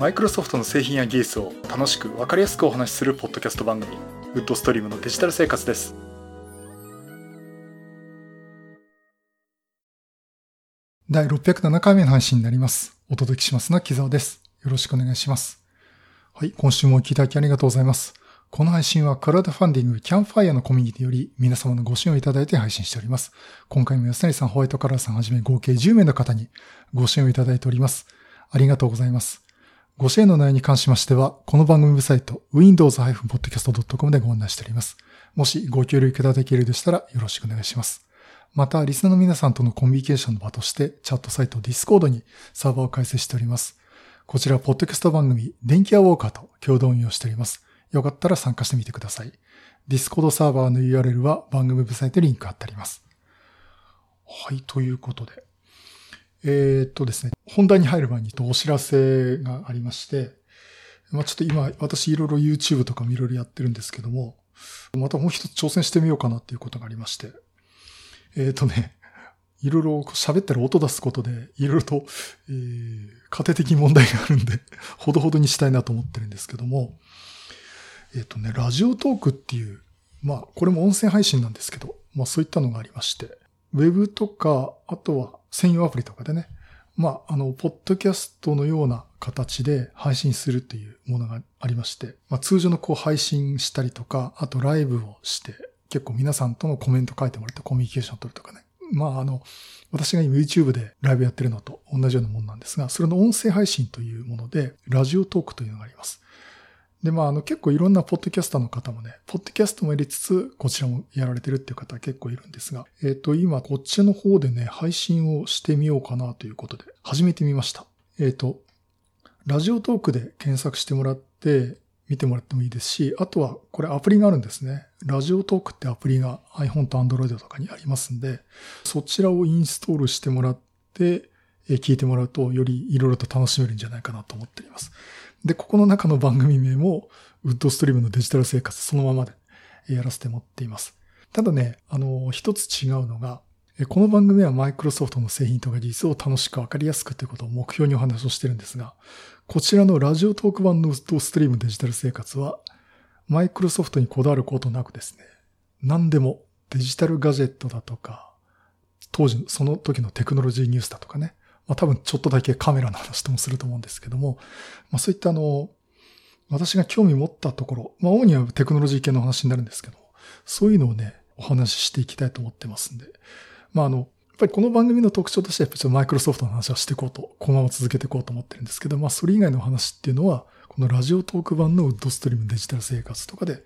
マイクロソフトの製品や技術を楽しく分かりやすくお話しするポッドキャスト番組ウッドストリームのデジタル生活です第607回目の配信になりますお届けしますのは木沢ですよろしくお願いしますはい今週もお聞きいただきありがとうございますこの配信はクラウドファンディングキャンファイアのコミュニティより皆様のご支援をいただいて配信しております。今回も安成さん、ホワイトカラーさんはじめ合計10名の方にご支援をいただいております。ありがとうございます。ご支援の内容に関しましては、この番組ウェブサイト、windows-podcast.com でご案内しております。もしご協力いただけるでしたらよろしくお願いします。また、リスナーの皆さんとのコミュニケーションの場として、チャットサイト Discord にサーバーを開設しております。こちら、ポッドキャスト番組、電気屋ウォーカーと共同運用しております。よかったら参加してみてください。Discord サーバーの URL は番組ウェブサイトにリンク貼ってあります。はい、ということで。えー、っとですね、本題に入る前にお知らせがありまして、まあちょっと今、私いろいろ YouTube とかもいろいろやってるんですけども、またもう一つ挑戦してみようかなっていうことがありまして、えー、っとね、いろいろ喋ったら音出すことで、いろいろと、えー、家庭的問題があるんで、ほどほどにしたいなと思ってるんですけども、えっ、ー、とね、ラジオトークっていう、まあ、これも音声配信なんですけど、まあそういったのがありまして、ウェブとか、あとは専用アプリとかでね、まあ、あの、ポッドキャストのような形で配信するっていうものがありまして、まあ通常のこう配信したりとか、あとライブをして、結構皆さんとのコメント書いてもらってコミュニケーションを取るとかね。まああの、私が今 YouTube でライブやってるのと同じようなものなんですが、それの音声配信というもので、ラジオトークというのがあります。で、まあ、あの、結構いろんなポッドキャスターの方もね、ポッドキャストもやりつつ、こちらもやられてるっていう方結構いるんですが、えっ、ー、と、今、こっちの方でね、配信をしてみようかなということで、始めてみました。えっ、ー、と、ラジオトークで検索してもらって、見てもらってもいいですし、あとは、これアプリがあるんですね。ラジオトークってアプリが iPhone と Android とかにありますんで、そちらをインストールしてもらって、聞いてもらうと、よりいろいろと楽しめるんじゃないかなと思っております。で、ここの中の番組名も、ウッドストリームのデジタル生活そのままでやらせてもらっています。ただね、あの、一つ違うのが、この番組はマイクロソフトの製品とか技術を楽しくわかりやすくということを目標にお話をしてるんですが、こちらのラジオトーク版のウッドストリームデジタル生活は、マイクロソフトにこだわることなくですね、何でもデジタルガジェットだとか、当時、その時のテクノロジーニュースだとかね、まあ多分ちょっとだけカメラの話ともすると思うんですけども、まあそういったあの、私が興味持ったところ、まあ主にはテクノロジー系の話になるんですけど、そういうのをね、お話ししていきたいと思ってますんで、まああの、やっぱりこの番組の特徴としては、やっぱりマイクロソフトの話はしていこうと、このまま続けていこうと思ってるんですけど、まあそれ以外の話っていうのは、このラジオトーク版のウッドストリームデジタル生活とかで、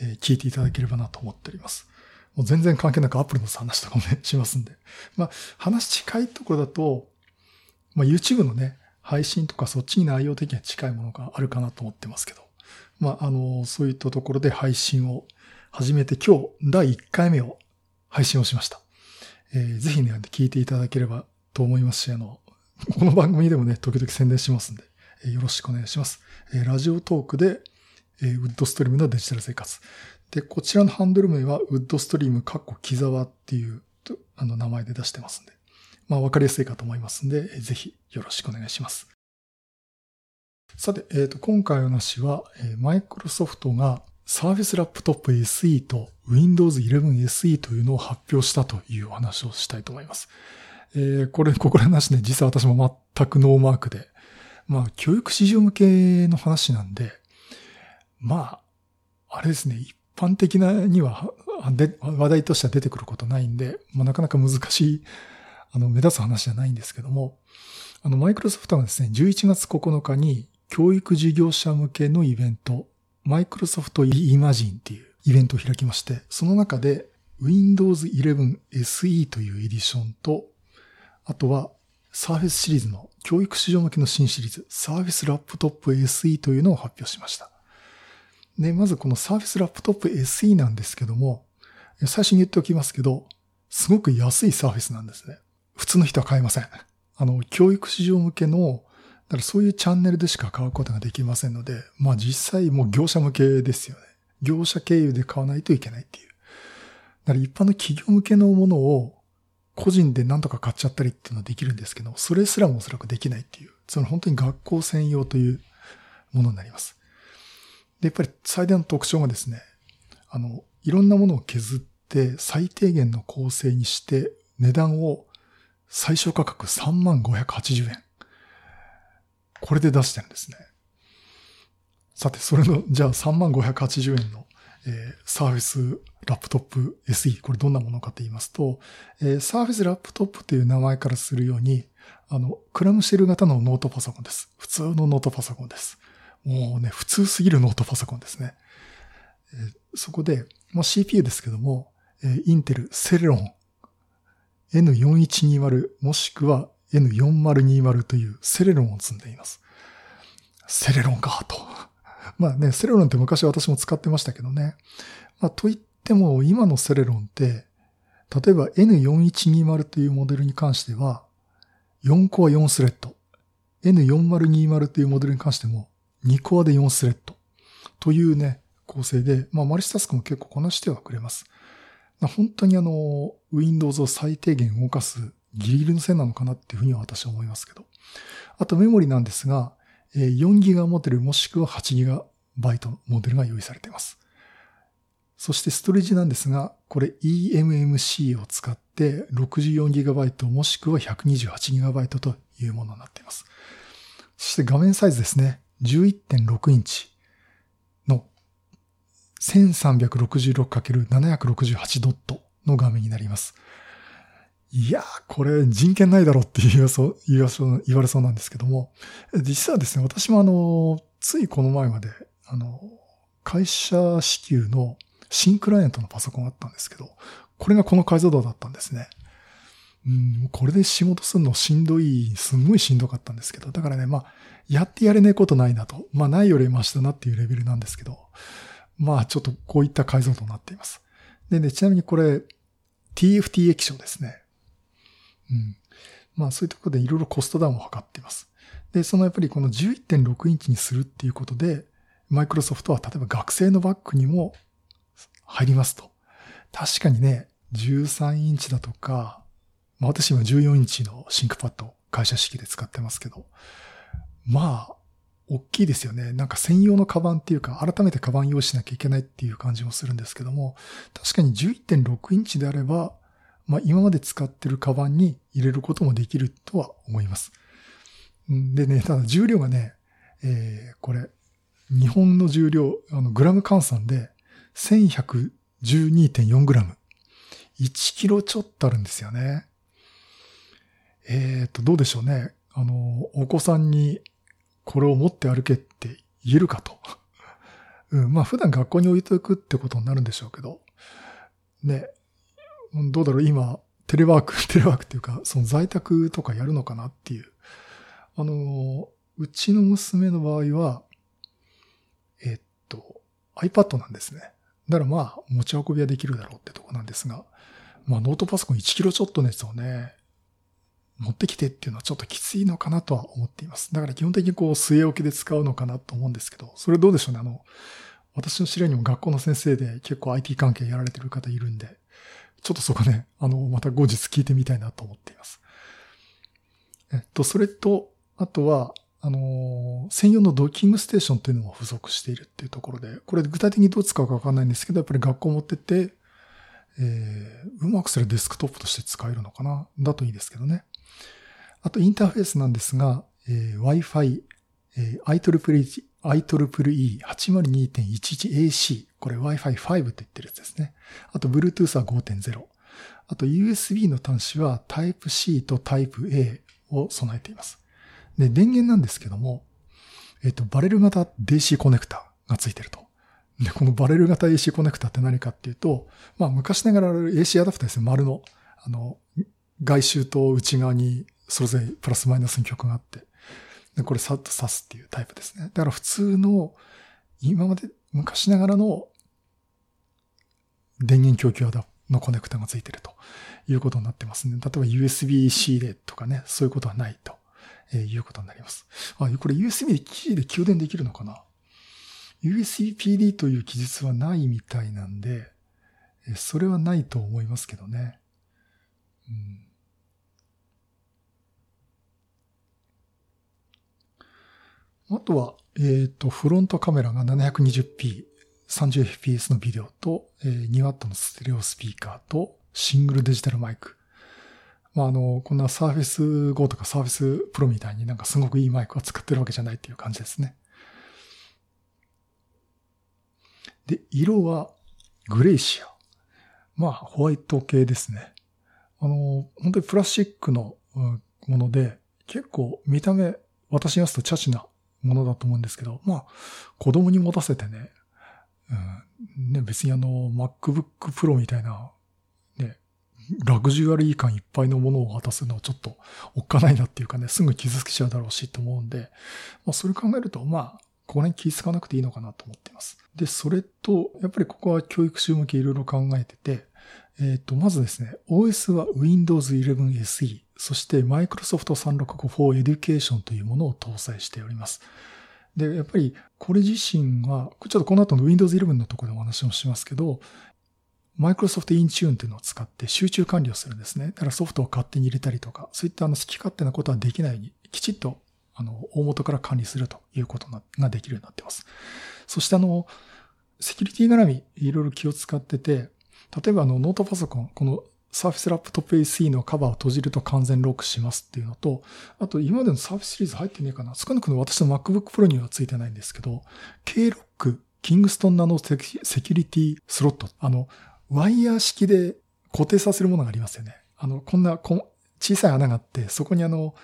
え聞いていただければなと思っております。もう全然関係なくアップリの話とかもね、しますんで。まあ、話近いところだと、まあ、YouTube のね、配信とかそっちに内容的には近いものがあるかなと思ってますけど、まあ、あの、そういったところで配信を始めて今日第1回目を配信をしました。えー、ぜひね、聞いていただければと思いますし、あの、この番組でもね、時々宣伝しますんで、えー、よろしくお願いします。えー、ラジオトークで、えー、ウッドストリームのデジタル生活。で、こちらのハンドル名は、ウッドストリームカッコ木沢っていう、あの、名前で出してますんで、まあ、わかりやすいかと思いますんで、ぜひよろしくお願いします。さて、え、ー、と、今回の話は、マイクロソフトが Surface Laptop SE と Windows 11 SE というのを発表したというお話をしたいと思います。えー、これ、ここら話ね、実は私も全くノーマークで、まあ、教育市場向けの話なんで、まあ、あれですね、一般的なには、話題としては出てくることないんで、まあ、なかなか難しいあの、目立つ話じゃないんですけども、あの、マイクロソフトがですね、11月9日に教育事業者向けのイベント、マイクロソフトイマジンっていうイベントを開きまして、その中で Windows 11 SE というエディションと、あとは Surface シリーズの教育市場向けの新シリーズ、Surface Laptop SE というのを発表しました。で、まずこの Surface Laptop SE なんですけども、最初に言っておきますけど、すごく安い Surface なんですね。普通の人は買えません。あの、教育市場向けの、だからそういうチャンネルでしか買うことができませんので、まあ実際もう業者向けですよね。業者経由で買わないといけないっていう。だから一般の企業向けのものを個人で何とか買っちゃったりっていうのはできるんですけど、それすらもおそらくできないっていう。その本当に学校専用というものになります。で、やっぱり最大の特徴がですね、あの、いろんなものを削って最低限の構成にして値段を最小価格3580円。これで出してるんですね。さて、それの、じゃあ3580円の、えー、 Surface Laptop SE、これどんなものかと言いますと、えー、 Surface Laptop という名前からするように、あの、クラムシェル型のノートパソコンです。普通のノートパソコンです。もうね、普通すぎるノートパソコンですね。えー、そこで、まあ、CPU ですけども、えー、インテルセレロン N4120 もしくは N4020 というセレロンを積んでいます。セレロンかと。まあね、セレロンって昔私も使ってましたけどね。まあと言っても今のセレロンって、例えば N4120 というモデルに関しては、4コア4スレッド。N4020 というモデルに関しても2コアで4スレッド。というね、構成で、まあマルチタスクも結構こなしてはくれます。本当にあの、Windows を最低限動かすギリギリの線なのかなっていうふうには私は思いますけど。あとメモリなんですが、4ギガモデルもしくは8ギガバイトモデルが用意されています。そしてストレージなんですが、これ eMMC を使って 64GB もしくは 128GB というものになっています。そして画面サイズですね。11.6インチ。1366×768 ドットの画面になります。いやー、これ人権ないだろうって言わそう言わそう言われそうなんですけども、実はですね、私もあの、ついこの前まで、あの、会社支給の新クライアントのパソコンがあったんですけど、これがこの解像度だったんですね。うん、これで仕事するのしんどい、すんごいしんどかったんですけど、だからね、まあ、やってやれねえことないなと。まあ、ないよりマシだなっていうレベルなんですけど、まあちょっとこういった解像度になっています。でね、ちなみにこれ TFT 液晶ですね。うん。まあそういうところでいろいろコストダウンを図っています。で、そのやっぱりこの11.6インチにするっていうことで、マイクロソフトは例えば学生のバッグにも入りますと。確かにね、13インチだとか、まあ私今14インチの ThinkPad 会社支給で使ってますけど、まあ、大きいですよね。なんか専用のカバンっていうか、改めてカバン用意しなきゃいけないっていう感じもするんですけども、確かに11.6インチであれば、まあ今まで使ってるカバンに入れることもできるとは思います。でね、ただ重量がね、えー、これ、日本の重量、あの、グラム換算で1112.4グラム。1キロちょっとあるんですよね。えっ、ー、と、どうでしょうね。あの、お子さんにこれを持って歩けって言えるかと。うん、まあ普段学校に置いておくってことになるんでしょうけど、ね、どうだろう、今、テレワーク、テレワークっていうか、その在宅とかやるのかなっていう。あの、うちの娘の場合は、えっと、iPad なんですね。だからまあ、持ち運びはできるだろうってとこなんですが、まあノートパソコン1キロちょっとですよね。持ってきてっていうのはちょっときついのかなとは思っています。だから基本的にこう据え置きで使うのかなと思うんですけど、それどうでしょうね。あの、私の知り合いにも学校の先生で結構 IT 関係やられてる方いるんで、ちょっとそこね、あの、また後日聞いてみたいなと思っています。えっと、それと、あとは、あの、専用のドッキングステーションっていうのも付属しているっていうところで、これ具体的にどう使うかわかんないんですけど、やっぱり学校持ってって、えー、うまくすればデスクトップとして使えるのかなだといいですけどね。あとインターフェースなんですが、えー、Wi-Fi、えー、IEEE802.11AC、これ Wi-Fi 5と言ってるやつですね。あと Bluetooth は5.0。あと USB の端子は Type-C と Type-A を備えています。で、電源なんですけども、えっ、ー、と、バレル型 DC コネクタがついてると。で、このバレル型 AC コネクタって何かっていうと、まあ昔ながら AC アダプターですね、丸の。あの、外周と内側にそれぞれプラスマイナスに曲があって、でこれさっと刺すっていうタイプですね。だから普通の、今まで昔ながらの電源供給アのコネクタがついてるということになってますね。例えば USB-C でとかね、そういうことはないとえいうことになります。あ、これ USB-C で給電できるのかな ?USB-PD という記述はないみたいなんで、それはないと思いますけどね。うんあとは、えっ、ー、と、フロントカメラが 720p、30fps のビデオと、えー、2W のステレオスピーカーと、シングルデジタルマイク。まあ、あの、こんな Surface Go とか Surface Pro みたいになんかすごくいいマイクを使ってるわけじゃないっていう感じですね。で、色はグレイシア。まあ、ホワイト系ですね。あの、本当にプラスチックのもので、結構見た目、私に言わすとチャチなものだと思うんですけど、まあ、子供に持たせてね、うん、ね、別にあの、MacBook Pro みたいな、ね、ラグジュアリー感いっぱいのものを渡すのはちょっとおっかないなっていうかね、すぐ傷つけちゃうだろうしと思うんで、まあ、それ考えると、まあ、ここら辺気使わなくていいのかなと思っています。で、それと、やっぱりここは教育集向けいろいろ考えてて、えっ、ー、と、まずですね、OS は Windows 11 SE、そして Microsoft 365 for Education というものを搭載しております。で、やっぱりこれ自身は、ちょっとこの後の Windows 11のところでお話もしますけど、Microsoft Intune というのを使って集中管理をするんですね。だからソフトを勝手に入れたりとか、そういったあの好き勝手なことはできないように、きちっとあの、大元から管理するということができるようになっています。そしてあの、セキュリティ絡み、いろいろ気を使ってて、例えばあの、ノートパソコン、この Surface Laptop AC のカバーを閉じると完全ロックしますっていうのと、あと今までの Surface シリーズ入ってねえかな。少なくとも私の MacBook Pro にはついてないんですけど、K-Lock、キングストンナノセキュリティスロット。あの、ワイヤー式で固定させるものがありますよね。あの、こんな小さい穴があって、そこにあの、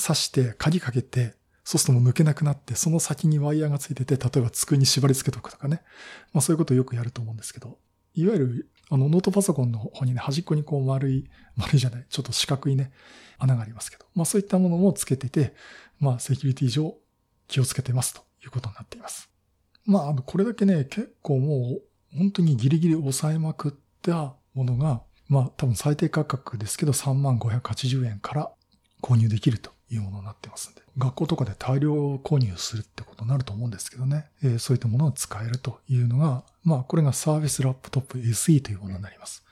刺して鍵かけて、そうするともう抜けなくなって、その先にワイヤーがついてて、例えば机に縛り付けとくとかね。まあそういうことをよくやると思うんですけど、いわゆるあのノートパソコンの方にね、端っこにこう丸い、丸いじゃない、ちょっと四角いね、穴がありますけど、まあそういったものもつけてて、まあセキュリティ上気をつけてますということになっています。まあ、これだけね、結構もう本当にギリギリ抑えまくったものが、まあ多分最低価格ですけど3万580円から購入できるというものになってますんで、学校とかで大量購入するってことになると思うんですけどね、えー、そういったものを使えるというのが、まあ、これがサービスラップトップ SE というものになります。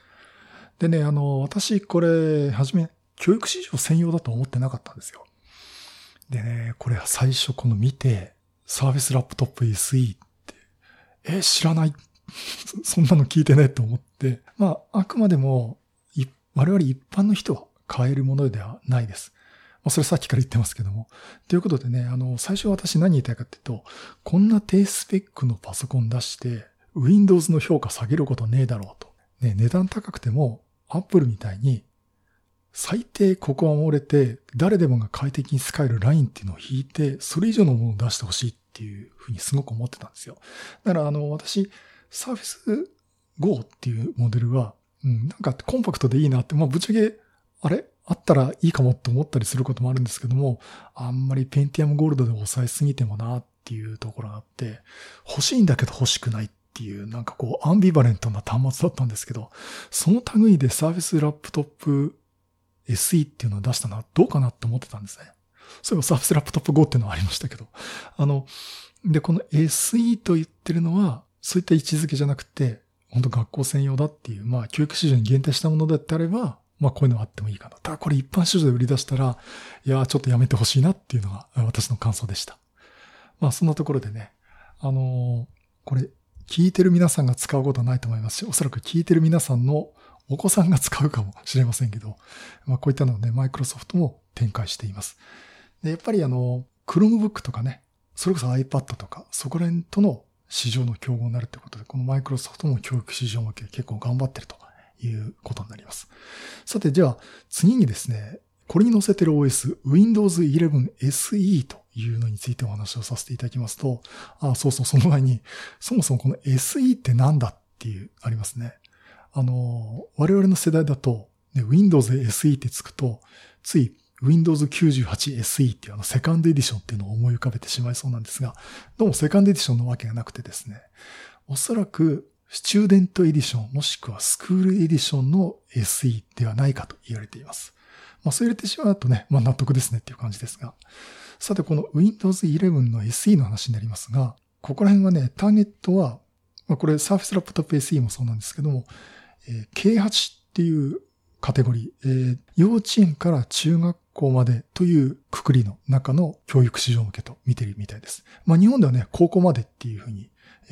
でね、あの、私、これ、はじめ、教育市場専用だと思ってなかったんですよ。でね、これ最初この見て、サービスラップトップ SE って、え、知らない そんなの聞いてないと思って、まあ、あくまでも、我々一般の人は買えるものではないです。まあ、それさっきから言ってますけども。ということでね、あの、最初私何言いたいかっていうと、こんな低スペックのパソコン出して、Windows の評価下げることねえだろうと。ね、値段高くても、Apple みたいに、最低ここは漏れて、誰でもが快適に使えるラインっていうのを引いて、それ以上のものを出してほしいっていうふうにすごく思ってたんですよ。だからあの、私、Surface Go っていうモデルは、うん、なんかコンパクトでいいなって、まあぶっちゃけ、あれ？あったらいいかもって思ったりすることもあるんですけども、あんまりペンティアムゴールドで抑えすぎてもなっていうところがあって、欲しいんだけど欲しくないっていう、なんかこう、アンビバレントな端末だったんですけど、その類でサービスラップトップ SE っていうのを出したのはどうかなって思ってたんですね。そういえばサービスラップトップ Go っていうのはありましたけど。あの、で、この SE と言ってるのは、そういった位置づけじゃなくて、本当学校専用だっていう、まあ、教育市場に限定したものだってあれば、まあこういうのはあってもいいかな。ただこれ一般市場で売り出したら、いや、ちょっとやめてほしいなっていうのが私の感想でした。まあそんなところでね、あのー、これ聞いてる皆さんが使うことはないと思いますし、おそらく聞いてる皆さんのお子さんが使うかもしれませんけど、まあこういったのをね、マイクロソフトも展開しています。で、やっぱりあの、Chromebook とかね、それこそ iPad とか、そこら辺との市場の競合になるということで、このマイクロソフトも教育市場向け結構頑張ってるということになります。さて、じゃあ次にですね、これに載せてる OS、Windows 11 SE というのについてお話をさせていただきますと、あ、そうそう、その前に、そもそもこの SE って何だっていう、ありますね。あの、我々の世代だと、ね、Windows SE ってつくと、つい Windows 98 SE っていうあのセカンドエディションっていうのを思い浮かべてしまいそうなんですが、どうもセカンドエディションのわけがなくてですね、おそらくスチューデントエディションもしくはスクールエディションの SE ではないかと言われています。まあそう入れてしまうとね、まあ納得ですねっていう感じですが。さてこの Windows 11の SE の話になりますが、ここら辺はね、ターゲットは、まあこれ Surface Laptop SE もそうなんですけども、えー、K8 っていうカテゴリー、えー、幼稚園から中学校までというくくりの中の教育市場向けと見てるみたいです。まあ日本ではね、高校までっていうふうに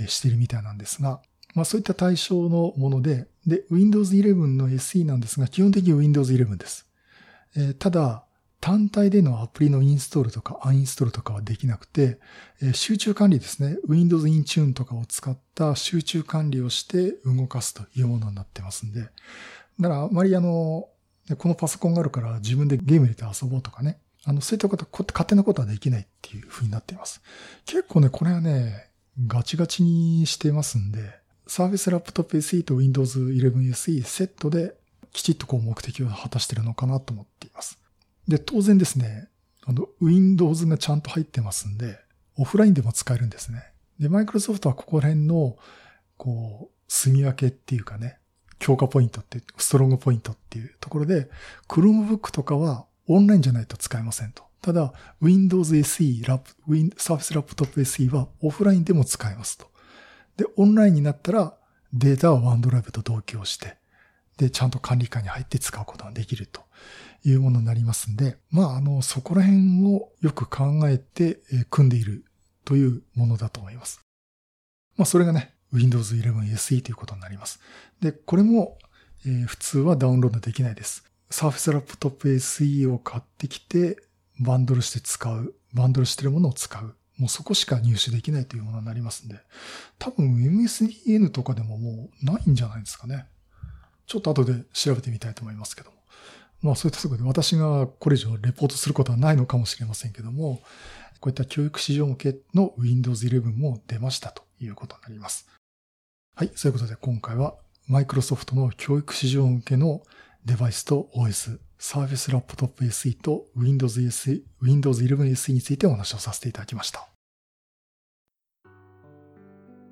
してるみたいなんですが、まあそういった対象のもので、で、Windows 11の SE なんですが、基本的に Windows 11です。えー、ただ、単体でのアプリのインストールとかアンインストールとかはできなくて、えー、集中管理ですね。Windows Intune とかを使った集中管理をして動かすというものになってますんで。だからあまりあの、このパソコンがあるから自分でゲーム入れて遊ぼうとかね。あの、そういったこと、勝手なことはできないっていう風になっています。結構ね、これはね、ガチガチにしてますんで、Surface Laptop SE と Windows 11 SE セットできちっとこう目的を果たしてるのかなと思っています。で、当然ですね、あの、Windows がちゃんと入ってますんで、オフラインでも使えるんですね。で、Microsoft はここら辺の、こう、住み分けっていうかね、強化ポイントって、ストロングポイントっていうところで、Chromebook とかはオンラインじゃないと使えませんと。ただ、Windows SE、Surface Laptop SE はオフラインでも使えますと。で、オンラインになったらデータは OneDrive と同居して、で、ちゃんと管理下に入って使うことができるというものになりますんで、まあ、あの、そこら辺をよく考えて、え組んでいるというものだと思います。まあ、それがね、Windows 11 SE ということになります。で、これも、えー、普通はダウンロードできないです。Surface Laptop SE を買ってきて、バンドルして使う、バンドルしてるものを使う。もうそこしか入手できないというものになりますんで、多分 MSDN とかでももうないんじゃないですかね。ちょっと後で調べてみたいと思いますけども。まあそういったところで私がこれ以上レポートすることはないのかもしれませんけども、こういった教育市場向けの Windows 11も出ましたということになります。はい。そういうことで今回は Microsoft の教育市場向けのデバイスと OS、Surface Laptop SE と Windows SE、Windows 11 SE についてお話をさせていただきました。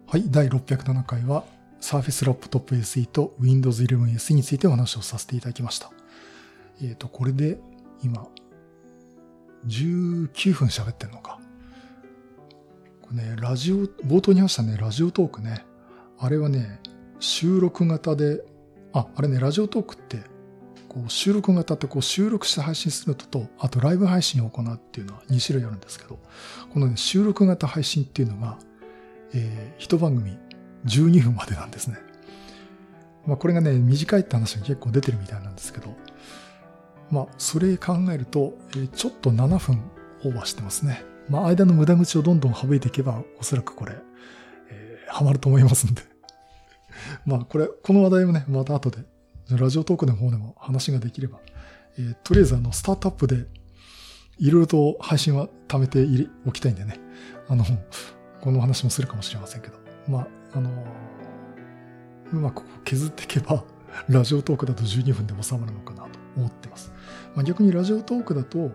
はい。第607回は Surface Laptop SE と Windows 11 SE についてお話をさせていただきました。えっ、ー、と、これで今、19分喋ってんのか。これね、ラジオ、冒頭に話したね、ラジオトークね。あれはね、収録型で、あ、あれね、ラジオトークって、こう収録型ってこう収録して配信するのと、あとライブ配信を行うっていうのは2種類あるんですけど、このね、収録型配信っていうのが、えー、一番組12分までなんですね。まあこれがね、短いって話が結構出てるみたいなんですけど、まあそれ考えると、えー、ちょっと7分オーバーしてますね。まあ間の無駄口をどんどん省いていけば、おそらくこれ、えー、ハマると思いますんで。まあこれ、この話題もね、また後で、ラジオトークの方でも話ができれば、えー、とりあえずあの、スタートアップで、いろいろと配信は貯めておきたいんでね、あの、この話もするかもしれませんけど、まあ、あの、うまく削っていけば、ラジオトークだと12分で収まるのかなと思ってます。まあ、逆にラジオトークだと、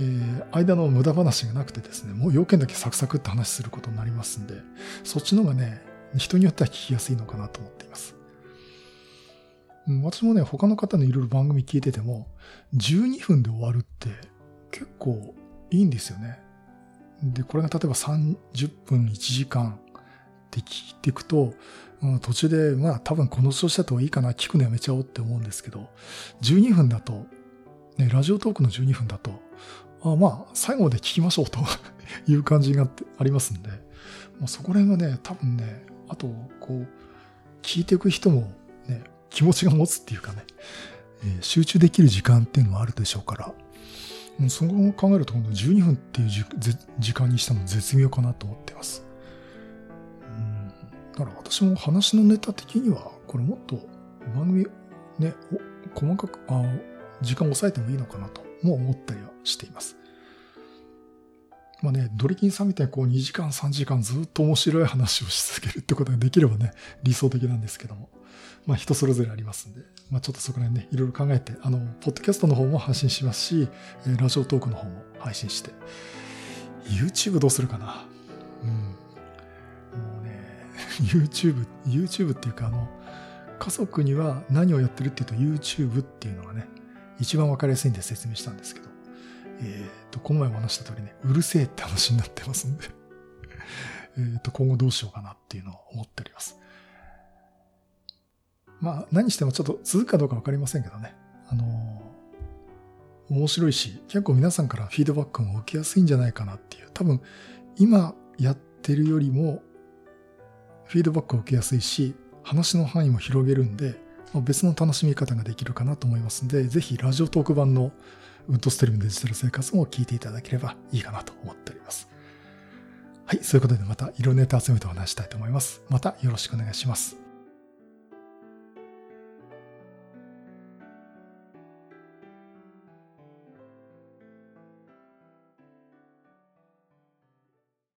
えー、間の無駄話がなくてですね、もう要件だけサクサクって話することになりますんで、そっちの方がね、人によっては聞きやすいのかなと思っています。私もね、他の方のいろいろ番組聞いてても、12分で終わるって結構いいんですよね。で、これが例えば30分1時間って聞いていくと、途中で、まあ多分この調子だといいかな、聞くのやめちゃおうって思うんですけど、12分だと、ね、ラジオトークの12分だと、あまあ最後まで聞きましょうと いう感じがありますんで、まあ、そこら辺がね、多分ね、あと、こう、聞いていく人もね、気持ちが持つっていうかね、えー、集中できる時間っていうのはあるでしょうから、そこを考えると、この12分っていう時間にしたの絶妙かなと思ってます。うんだから私も話のネタ的には、これもっと番組ね、細かく、あ時間を抑えてもいいのかなとも思ったりはしています。まあね、ドリキンさんみたいにこう2時間3時間ずっと面白い話をし続けるってことができればね、理想的なんですけども。まあ人それぞれありますんで、まあちょっとそこら辺ね、いろいろ考えて、あの、ポッドキャストの方も配信しますし、ラジオトークの方も配信して、YouTube どうするかな？うん。もうね、YouTube、YouTube っていうかあの、家族には何をやってるっていうと YouTube っていうのがね、一番わかりやすいんで説明したんですけど、え、ー、と、この前も話した通りね、うるせえって話になってますんで えっと、今後どうしようかなっていうのを思っております。まあ、何してもちょっと続くかどうかわかりませんけどね。あの、面白いし、結構皆さんからフィードバックも受けやすいんじゃないかなっていう。多分、今やってるよりも、フィードバックを受けやすいし、話の範囲も広げるんで、別の楽しみ方ができるかなと思いますんで、ぜひラジオトーク版のウッドストリームデジタル生活も聞いていただければいいかなと思っております。はい、そういうことでまた色ネタ集めてお話したいと思います。またよろしくお願いします。